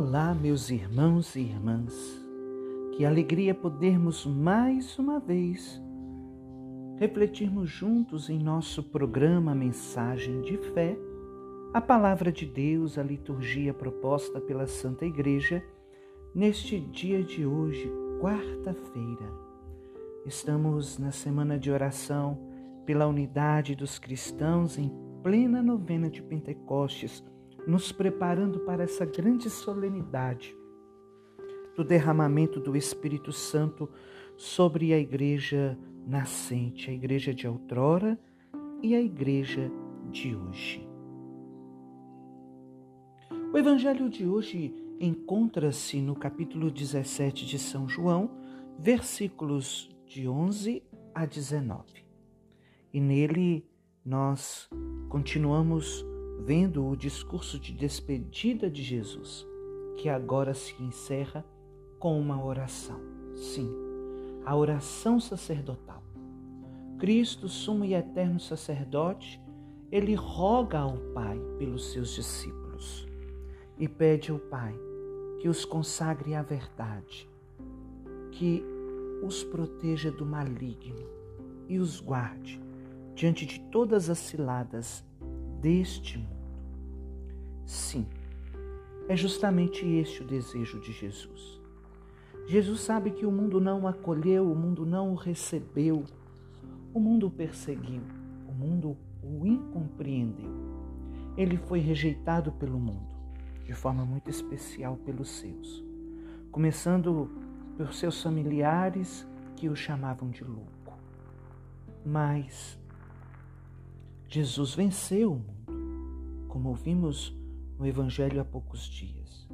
Olá, meus irmãos e irmãs. Que alegria podermos mais uma vez refletirmos juntos em nosso programa Mensagem de Fé, a palavra de Deus, a liturgia proposta pela Santa Igreja neste dia de hoje, quarta-feira. Estamos na semana de oração pela unidade dos cristãos em plena novena de Pentecostes nos preparando para essa grande solenidade do derramamento do Espírito Santo sobre a igreja nascente, a igreja de outrora e a igreja de hoje. O evangelho de hoje encontra-se no capítulo 17 de São João, versículos de 11 a 19. E nele nós continuamos vendo o discurso de despedida de Jesus, que agora se encerra com uma oração. Sim, a oração sacerdotal. Cristo, sumo e eterno sacerdote, ele roga ao Pai pelos seus discípulos e pede ao Pai que os consagre à verdade, que os proteja do maligno e os guarde diante de todas as ciladas deste mundo. Sim, é justamente este o desejo de Jesus. Jesus sabe que o mundo não o acolheu, o mundo não o recebeu, o mundo o perseguiu, o mundo o incompreendeu. Ele foi rejeitado pelo mundo, de forma muito especial pelos seus, começando por seus familiares que o chamavam de louco. Mas Jesus venceu o mundo, como ouvimos no Evangelho há poucos dias.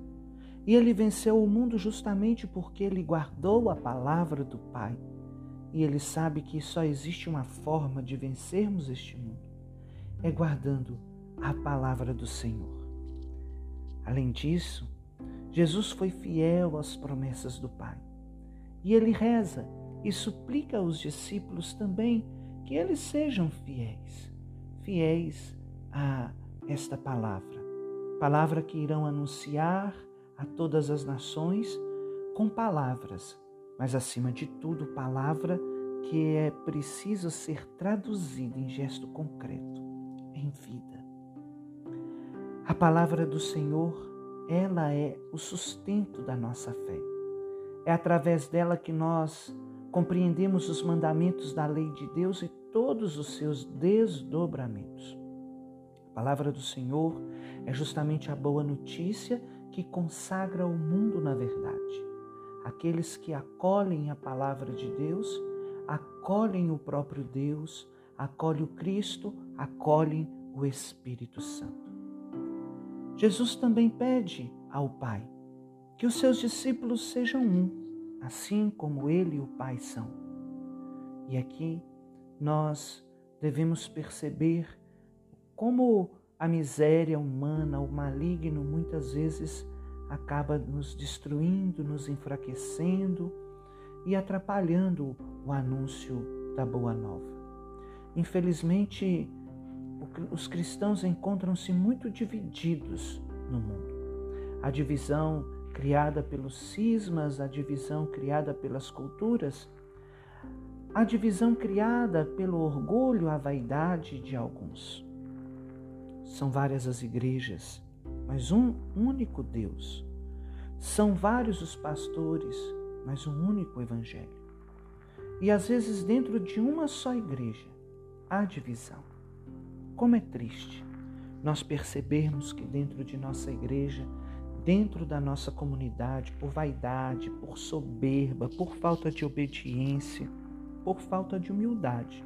E ele venceu o mundo justamente porque ele guardou a palavra do Pai. E ele sabe que só existe uma forma de vencermos este mundo: é guardando a palavra do Senhor. Além disso, Jesus foi fiel às promessas do Pai. E ele reza e suplica aos discípulos também que eles sejam fiéis fiéis a esta palavra. Palavra que irão anunciar a todas as nações com palavras, mas acima de tudo, palavra que é preciso ser traduzida em gesto concreto, em vida. A palavra do Senhor, ela é o sustento da nossa fé. É através dela que nós compreendemos os mandamentos da lei de Deus e todos os seus desdobramentos. A palavra do Senhor é justamente a boa notícia que consagra o mundo na verdade. Aqueles que acolhem a palavra de Deus, acolhem o próprio Deus, acolhem o Cristo, acolhem o Espírito Santo. Jesus também pede ao Pai que os seus discípulos sejam um, assim como ele e o Pai são. E aqui nós devemos perceber como a miséria humana, o maligno, muitas vezes acaba nos destruindo, nos enfraquecendo e atrapalhando o anúncio da Boa Nova. Infelizmente, os cristãos encontram-se muito divididos no mundo. A divisão criada pelos cismas, a divisão criada pelas culturas, a divisão criada pelo orgulho, a vaidade de alguns. São várias as igrejas, mas um único Deus. São vários os pastores, mas um único evangelho. E às vezes, dentro de uma só igreja, há divisão. Como é triste nós percebermos que dentro de nossa igreja, dentro da nossa comunidade, por vaidade, por soberba, por falta de obediência, por falta de humildade.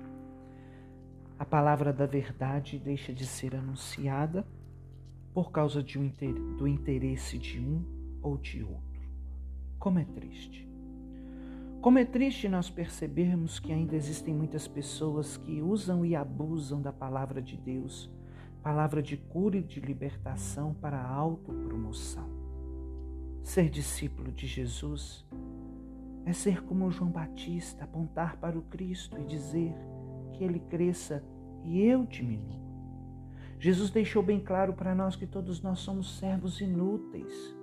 A palavra da verdade deixa de ser anunciada por causa um, do interesse de um ou de outro. Como é triste. Como é triste nós percebermos que ainda existem muitas pessoas que usam e abusam da palavra de Deus, palavra de cura e de libertação para a autopromoção. Ser discípulo de Jesus é ser como João Batista, apontar para o Cristo e dizer que ele cresça e eu diminua. Jesus deixou bem claro para nós que todos nós somos servos inúteis.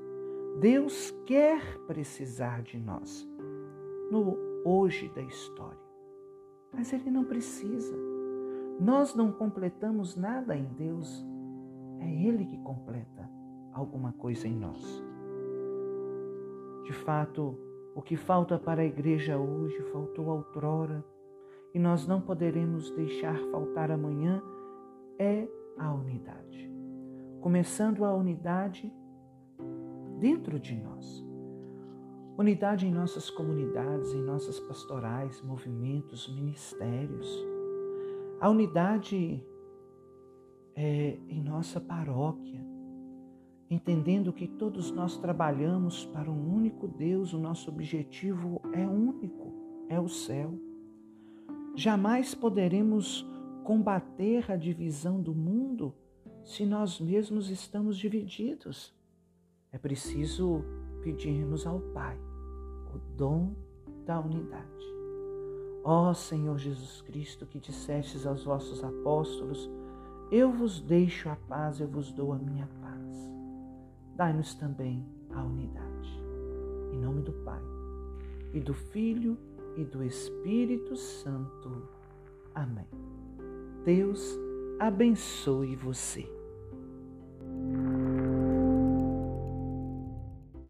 Deus quer precisar de nós no hoje da história, mas Ele não precisa. Nós não completamos nada em Deus, é Ele que completa alguma coisa em nós. De fato, o que falta para a igreja hoje faltou outrora e nós não poderemos deixar faltar amanhã é a unidade. Começando a unidade dentro de nós. Unidade em nossas comunidades, em nossas pastorais, movimentos, ministérios. A unidade é, em nossa paróquia, entendendo que todos nós trabalhamos para um único Deus, o nosso objetivo é único, é o céu. Jamais poderemos combater a divisão do mundo se nós mesmos estamos divididos. É preciso pedirmos ao Pai o dom da unidade. Ó Senhor Jesus Cristo, que dissestes aos vossos apóstolos, eu vos deixo a paz, eu vos dou a minha paz. Dai-nos também a unidade. Em nome do Pai, e do Filho, e do Espírito Santo. Amém. Deus abençoe você.